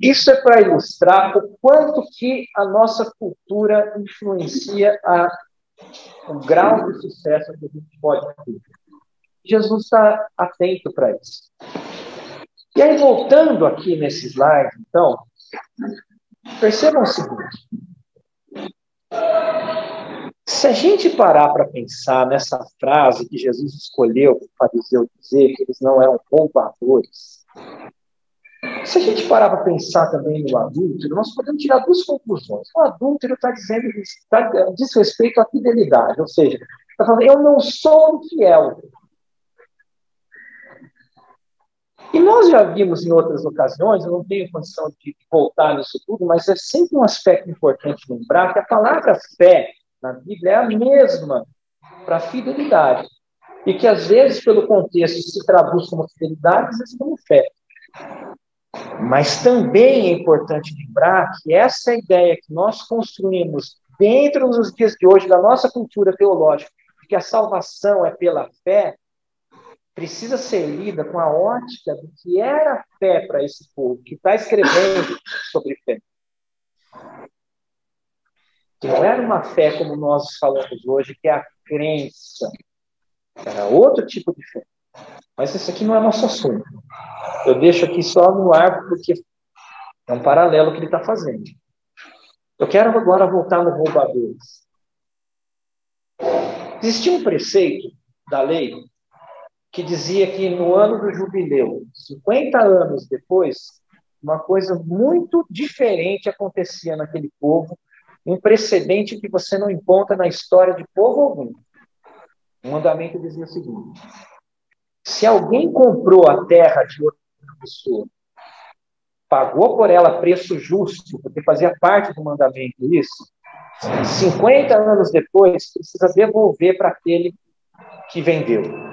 S2: Isso é para ilustrar o quanto que a nossa cultura influencia a, o grau de sucesso que a gente pode ter. Jesus está atento para isso. E aí, voltando aqui nesse slide, então, percebam o seguinte. Se a gente parar para pensar nessa frase que Jesus escolheu para o fariseu dizer que eles não eram roubadores, se a gente parar para pensar também no adúltero, nós podemos tirar duas conclusões. O adúltero está dizendo está, diz respeito à fidelidade, ou seja, está falando, eu não sou infiel. E nós já vimos em outras ocasiões, eu não tenho condição de voltar nisso tudo, mas é sempre um aspecto importante lembrar que a palavra fé na Bíblia é a mesma para fidelidade. E que às vezes, pelo contexto, se traduz como fidelidade, às vezes como fé. Mas também é importante lembrar que essa ideia que nós construímos dentro dos dias de hoje da nossa cultura teológica, que a salvação é pela fé, precisa ser lida com a ótica do que era fé para esse povo, que está escrevendo sobre fé. Que não era uma fé como nós falamos hoje, que é a crença. Era outro tipo de fé. Mas esse aqui não é nosso assunto. Eu deixo aqui só no ar porque é um paralelo que ele está fazendo. Eu quero agora voltar no roubadores. Existia um preceito da lei que dizia que no ano do jubileu, 50 anos depois, uma coisa muito diferente acontecia naquele povo, um precedente que você não encontra na história de povo algum. O mandamento dizia o seguinte: se alguém comprou a terra de outra pessoa, pagou por ela preço justo, porque fazia parte do mandamento isso, 50 anos depois, precisa devolver para aquele que vendeu.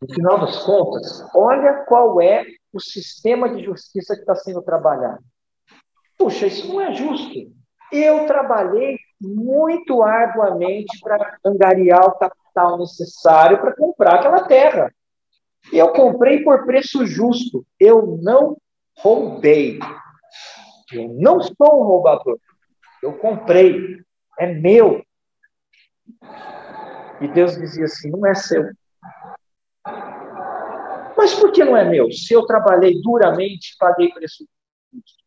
S2: No final das contas, olha qual é o sistema de justiça que está sendo trabalhado. Puxa, isso não é justo. Eu trabalhei muito arduamente para angariar o capital necessário para comprar aquela terra. Eu comprei por preço justo. Eu não roubei. Eu não sou um roubador. Eu comprei. É meu. E Deus dizia assim: não é seu. Mas por que não é meu? Se eu trabalhei duramente, paguei preço justo.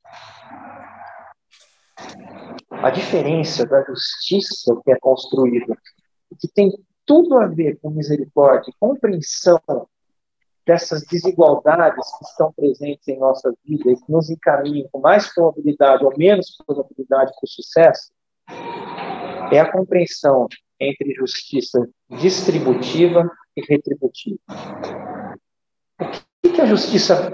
S2: A diferença da justiça que é construída, que tem tudo a ver com misericórdia, compreensão dessas desigualdades que estão presentes em nossa vida e que nos encaminham com mais probabilidade ou menos probabilidade para o sucesso, é a compreensão entre justiça distributiva e retributiva. O que é a justiça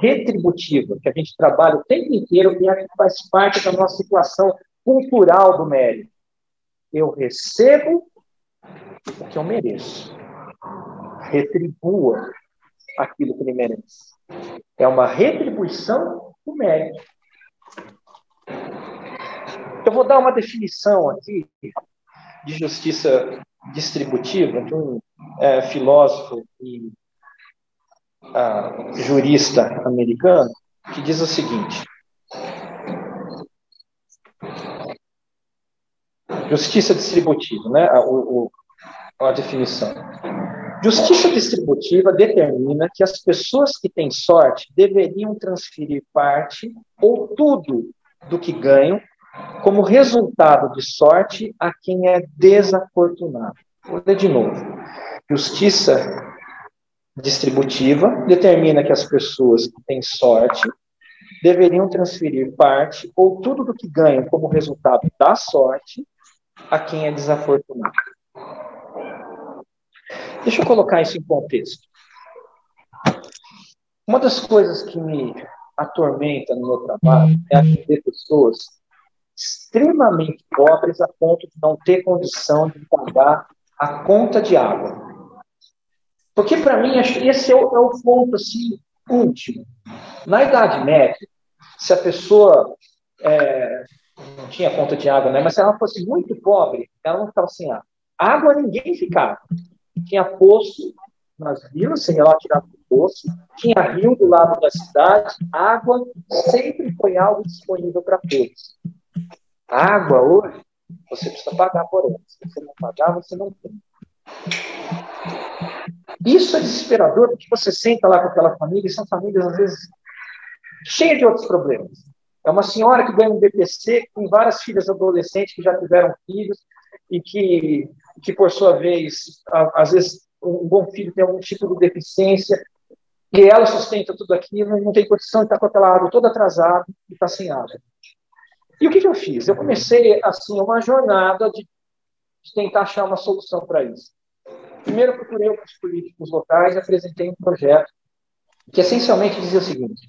S2: retributiva, que a gente trabalha o tempo inteiro e que faz parte da nossa situação cultural do mérito? Eu recebo o que eu mereço. retribua aquilo que ele merece. É uma retribuição do mérito. Eu vou dar uma definição aqui de justiça distributiva de um é, filósofo e jurista americano que diz o seguinte: justiça distributiva, né? O, o, a definição. Justiça distributiva determina que as pessoas que têm sorte deveriam transferir parte ou tudo do que ganham como resultado de sorte a quem é desafortunado. Vou ler de novo. Justiça distributiva determina que as pessoas que têm sorte deveriam transferir parte ou tudo do que ganham como resultado da sorte a quem é desafortunado. Deixa eu colocar isso em contexto. Uma das coisas que me atormenta no meu trabalho é atender pessoas extremamente pobres a ponto de não ter condição de pagar a conta de água. Porque, para mim, esse é o, é o ponto assim, último. Na Idade Média, se a pessoa é, não tinha conta de água, né? mas se ela fosse muito pobre, ela não ficava sem água. Água ninguém ficava. Tinha poço nas vilas, sem ela tirar do poço. Tinha rio do lado da cidade. Água sempre foi algo disponível para todos. água hoje, você precisa pagar por ela. Se você não pagar, você não tem. Isso é desesperador, porque você senta lá com aquela família, e são famílias, às vezes, cheias de outros problemas. É uma senhora que ganha um BPC, com várias filhas adolescentes que já tiveram filhos e que, que por sua vez, às vezes, um bom filho tem algum tipo de deficiência e ela sustenta tudo aquilo, não tem condição de estar com aquela água toda atrasada e está sem água. E o que, que, eu fiz? Eu comecei, assim, uma jornada de tentar achar uma solução para isso. Primeiro, procurei os políticos locais e apresentei um projeto que essencialmente dizia o seguinte: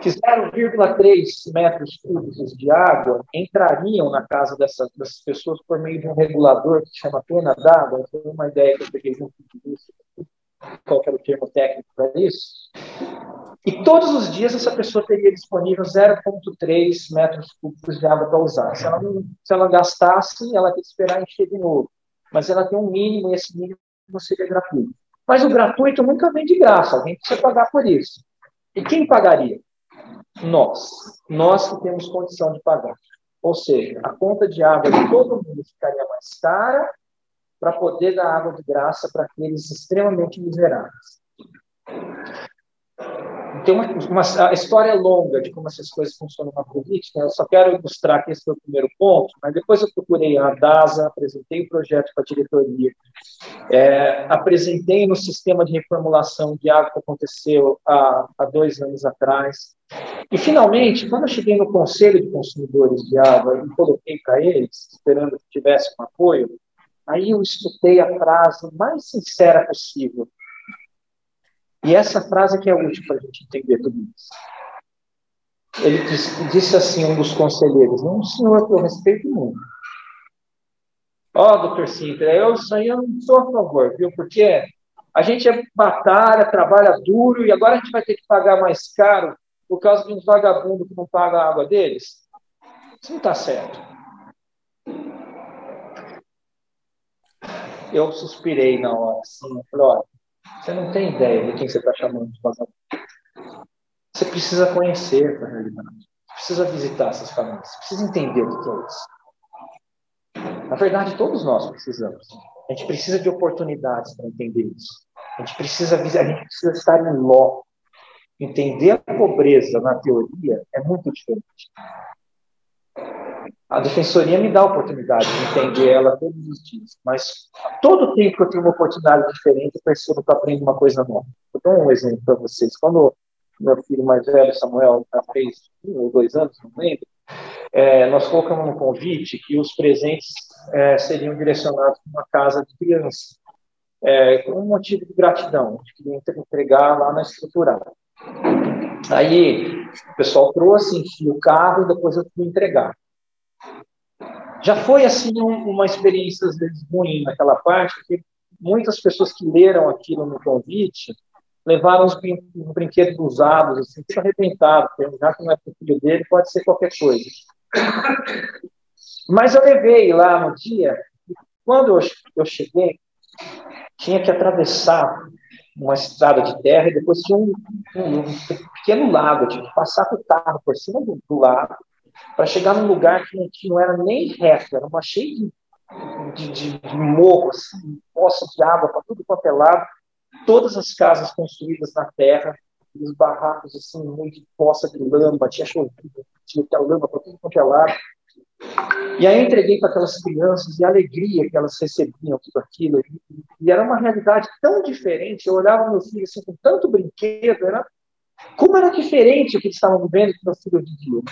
S2: que 0,3 metros cúbicos de água entrariam na casa dessas, dessas, pessoas por meio de um regulador que chama pena d'água. Foi uma ideia que eu peguei junto disso, qual era o termo técnico para isso. E todos os dias essa pessoa teria disponível 0,3 metros cúbicos de água para usar. Se ela, não, se ela gastasse, ela teria que esperar encher de novo. Mas ela tem um mínimo, e esse mínimo não seria gratuito. Mas o gratuito nunca vem de graça, alguém precisa pagar por isso. E quem pagaria? Nós. Nós que temos condição de pagar. Ou seja, a conta de água de todo mundo ficaria mais cara para poder dar água de graça para aqueles extremamente miseráveis. Tem uma, uma, a história é longa de como essas coisas funcionam na política. Eu só quero ilustrar que esse foi o primeiro ponto, mas depois eu procurei a DASA, apresentei o projeto para a diretoria, é, apresentei no sistema de reformulação de água que aconteceu há, há dois anos atrás. E, finalmente, quando eu cheguei no Conselho de Consumidores de Água e coloquei para eles, esperando que tivesse um apoio, aí eu escutei a frase mais sincera possível. E essa frase que é útil para a gente entender tudo isso. Ele disse, disse assim, um dos conselheiros, um senhor eu respeito muito. Ó, oh, doutor Sintra, eu, isso aí eu não sou a favor, viu? Porque a gente é batalha, trabalha duro e agora a gente vai ter que pagar mais caro por causa de uns vagabundos que não pagam a água deles? Isso não está certo. Eu suspirei na hora, assim, falei, você não tem ideia de quem você está chamando de vagabundo. Você precisa conhecer a realidade. Você precisa visitar essas famílias. Você precisa entender o que é isso. Na verdade, todos nós precisamos. A gente precisa de oportunidades para entender isso. A gente precisa, a gente precisa estar em loco Entender a pobreza na teoria é muito diferente. A defensoria me dá a oportunidade de entender ela todos os dias, mas todo tempo que eu tenho uma oportunidade diferente, eu percebo que eu aprendo uma coisa nova. Vou dar um exemplo para vocês. Quando meu filho mais velho, Samuel, já fez um ou dois anos, não lembro, é, nós colocamos no convite que os presentes é, seriam direcionados para uma casa de criança, é, com um motivo de gratidão. Gente queria entregar lá na estrutura. Aí o pessoal trouxe, enchia o carro e depois eu fui entregar. Já foi assim um, uma experiência às vezes ruim naquela parte, porque muitas pessoas que leram aquilo no convite levaram os brinquedos usados, assim, tudo arrebentado, já que não é para o filho dele, pode ser qualquer coisa. Mas eu levei lá no dia, e quando eu, eu cheguei, tinha que atravessar uma estrada de terra e depois tinha um, um, um pequeno lago, tinha que passar com o carro por cima do, do lago para chegar num lugar que não, que não, era nem reto, era uma cheia de, de, de, de morro, assim, poça de água para tudo quanto é lado, todas as casas construídas na terra, os barracos assim, de poça de lama, tinha chovido, tinha lama para tudo quanto é lado. E aí eu entreguei para aquelas crianças e a alegria que elas recebiam tudo aquilo. E, era uma realidade tão diferente. Eu olhava meu filho assim com tanto brinquedo, era como era diferente o que eles estavam vivendo que meu filho vivia.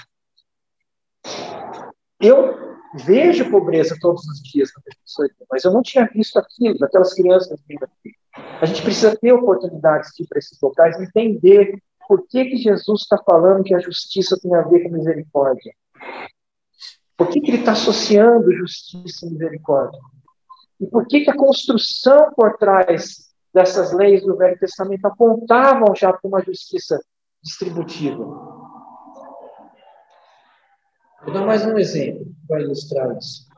S2: Eu vejo pobreza todos os dias na pessoa, mas eu não tinha visto aquilo daquelas crianças vindo aqui. A gente precisa ter oportunidades de ir para esses locais, entender por que, que Jesus está falando que a justiça tem a ver com misericórdia. Por que, que ele está associando justiça e misericórdia? E por que, que a construção por trás dessas leis do Velho Testamento apontavam já para uma justiça distributiva? Vou dar mais um exemplo para ilustrar isso.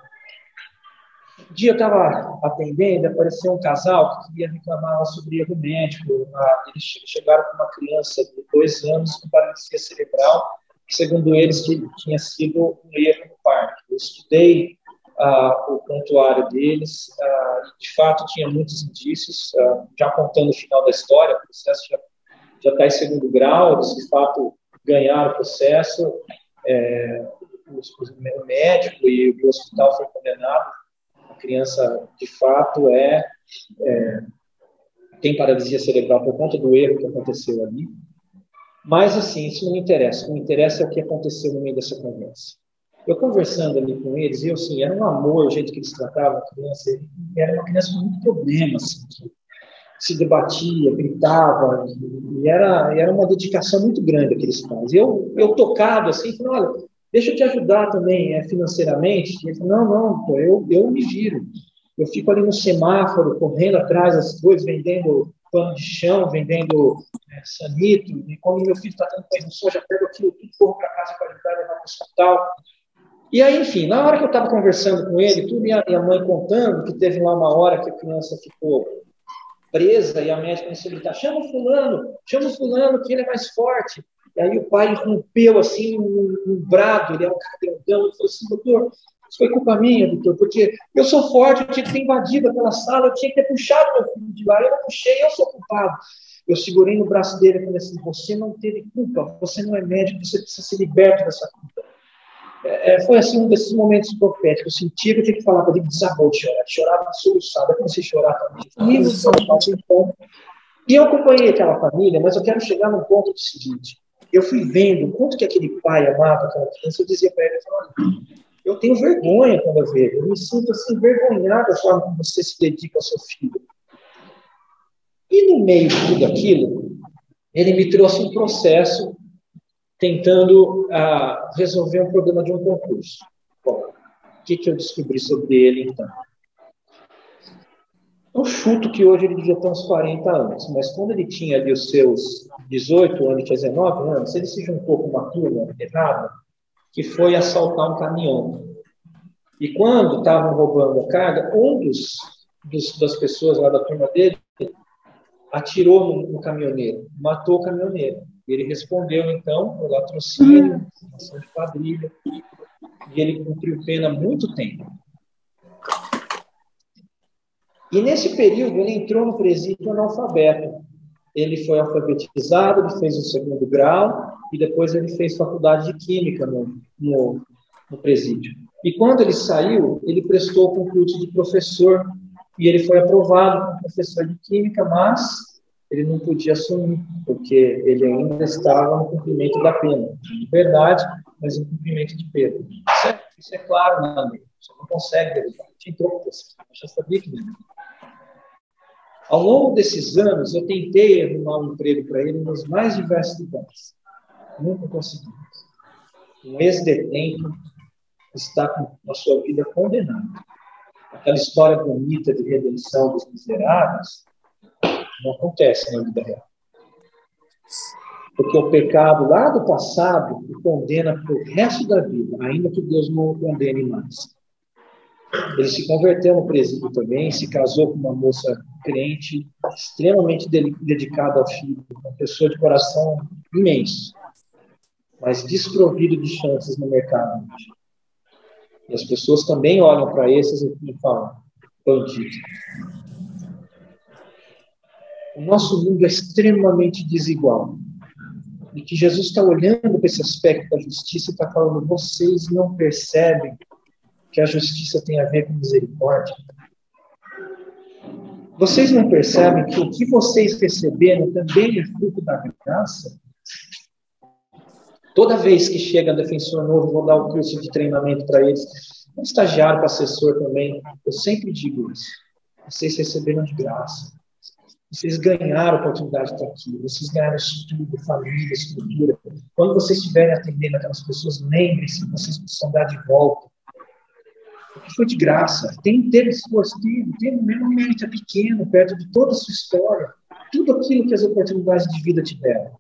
S2: Um dia eu estava atendendo, apareceu um casal que queria reclamar sobre erro médico. Eles chegaram com uma criança de dois anos com paralisia cerebral segundo eles, que tinha sido um erro no parque. Eu estudei uh, o prontuário deles, uh, e de fato tinha muitos indícios, já contando o final da história, o processo já está em segundo grau, eles de fato ganharam o processo, é, o, médico e o hospital foi condenado, a criança de fato é, é tem paralisia cerebral por conta do erro que aconteceu ali, mas, assim, isso não me interessa. O que me interessa é o que aconteceu no meio dessa conversa. Eu conversando ali com eles, eu, assim, era um amor o jeito que eles tratavam a criança. Era uma criança com muitos problemas, assim, se debatia, gritava, e era, era uma dedicação muito grande aqueles pais. Eu, eu tocado, assim, falei, olha, deixa eu te ajudar também é, financeiramente. Ele falou, não, não, pô, eu, eu me giro. Eu fico ali no semáforo, correndo atrás das coisas, vendendo pano de chão, vendendo é, sanito, e meu filho está tendo coisa já pego aquilo tudo, corro para casa para ajudar, levar para o hospital. E aí, enfim, na hora que eu estava conversando com ele, tudo, e a minha mãe contando que teve lá uma hora que a criança ficou presa e a médica a gritar: chama o fulano, chama o fulano, que ele é mais forte. E aí o pai rompeu assim, um, brado, ele é um cara ele falou assim: doutor, isso foi culpa minha, doutor, porque eu sou forte, eu tinha que ter invadido aquela sala, eu tinha que ter puxado meu filho de lá, eu não puxei, eu sou culpado. Eu segurei no braço dele e falei assim: você não teve culpa, você não é médico, você precisa ser liberto dessa culpa. É, é foi assim um desses momentos proféticos. Eu sentia que eu tinha que falar para ele, desabou de chorar, chorava soluçado, eu comecei a chorar também. E eu acompanhei aquela família, mas eu quero chegar no ponto do seguinte: eu fui vendo quanto que aquele pai amava aquela criança, eu dizia para ele, eu falava, eu tenho vergonha quando eu vejo, eu me sinto assim, envergonhado da forma como você se dedica ao seu filho. E no meio de tudo aquilo, ele me trouxe um processo tentando ah, resolver um problema de um concurso. Bom, o que, que eu descobri sobre ele, então? Eu chuto que hoje ele devia ter uns 40 anos, mas quando ele tinha ali os seus 18 anos, 19 anos, ele se juntou com uma turma errada que foi assaltar um caminhão. E quando estavam roubando a carga, um dos, dos, das pessoas lá da turma dele atirou no, no, caminhoneiro, matou o caminhoneiro. Ele respondeu, então, por latrocínio, ação de quadrilha, e ele cumpriu pena muito tempo. E nesse período ele entrou no presídio analfabeto. Ele foi alfabetizado, ele fez o segundo grau, e depois ele fez faculdade de Química no, no, no presídio. E quando ele saiu, ele prestou o concurso de professor e ele foi aprovado como professor de Química, mas ele não podia assumir, porque ele ainda estava no cumprimento da pena. De verdade, mas em cumprimento de pena. Isso é, isso é claro na lei. Você não consegue derivar. Entrou já sabia que não. Ao longo desses anos, eu tentei arrumar um emprego para ele nos mais diversos lugares. Nunca conseguimos. Um ex-detento está com a sua vida condenada. aquela história bonita de redenção dos miseráveis, não acontece na vida real. Porque o pecado lá do passado o condena para o resto da vida, ainda que Deus não o condene mais. Ele se converteu no presídio também, se casou com uma moça crente, extremamente dedicada ao filho, uma pessoa de coração imenso, mas desprovido de chances no mercado. E as pessoas também olham para esses e falam: bandido. O nosso mundo é extremamente desigual. E que Jesus está olhando para esse aspecto da justiça e está falando: vocês não percebem que a justiça tem a ver com misericórdia? Vocês não percebem que o que vocês receberam também é fruto da graça? Toda vez que chega defensor novo, vou dar o curso de treinamento para eles. Um estagiário para assessor também. Eu sempre digo isso. Vocês receberam de graça. Vocês ganharam a oportunidade de estar aqui. Vocês ganharam estudo, família, estrutura. Quando vocês estiverem atendendo aquelas pessoas, lembrem-se que vocês precisam dar de volta. Porque foi de graça. Tem, teve esforço, teve, teve mesmo mérito é pequeno, perto de toda a sua história. Tudo aquilo que as oportunidades de vida tiveram.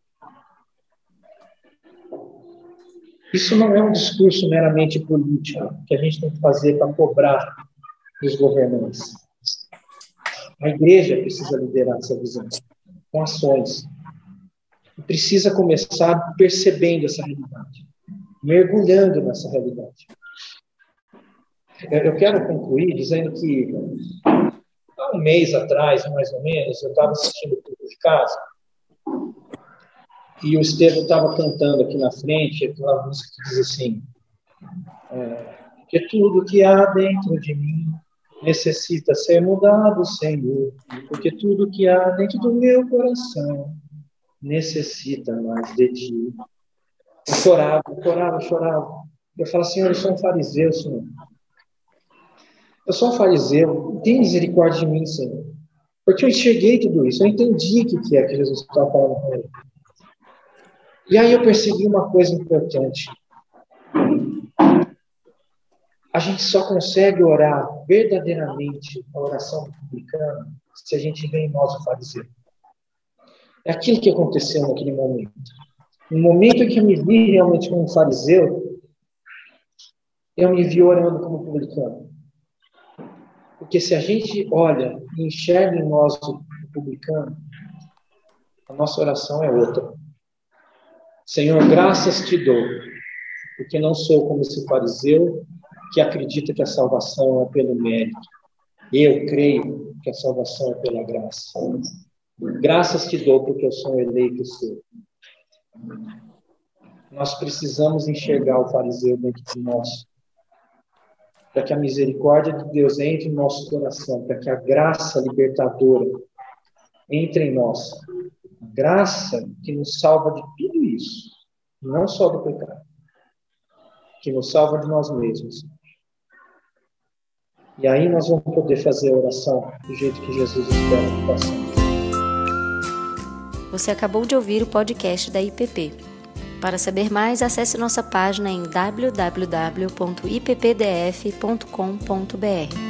S2: Isso não é um discurso meramente político que a gente tem que fazer para cobrar dos governantes. A igreja precisa liderar essa visão com ações. E precisa começar percebendo essa realidade, mergulhando nessa realidade. Eu quero concluir dizendo que há um mês atrás, mais ou menos, eu estava assistindo o de casa e o Estevam estava cantando aqui na frente aquela música que diz assim: é, que tudo que há dentro de mim necessita ser mudado, Senhor, porque tudo que há dentro do meu coração necessita mais de ti. Eu chorava, eu chorava, eu chorava. Eu falava, Senhor, eu sou um fariseu, Senhor. Eu sou um fariseu, tem misericórdia de mim, Senhor. Porque eu enxerguei tudo isso, eu entendi o que é que Jesus estava falando com ele. E aí eu percebi uma coisa importante. A gente só consegue orar verdadeiramente a oração do publicano se a gente vê em nós o fariseu. É aquilo que aconteceu naquele momento. No momento em que eu me vi realmente como fariseu, eu me vi orando como publicano. Porque se a gente olha e enxerga em nós o publicano, a nossa oração é outra. Senhor, graças te dou, porque não sou como esse fariseu que acredita que a salvação é pelo mérito. Eu creio que a salvação é pela graça. Graças te dou, porque eu sou um eleito seu. Nós precisamos enxergar o fariseu dentro de nós, para que a misericórdia de Deus entre em nosso coração, para que a graça libertadora entre em nós. A graça que nos salva de tudo isso, não só do pecado, que nos salva de nós mesmos. E aí nós vamos poder fazer a oração do jeito que Jesus espera que façamos.
S1: Você acabou de ouvir o podcast da IPP. Para saber mais, acesse nossa página em www.ippdf.com.br.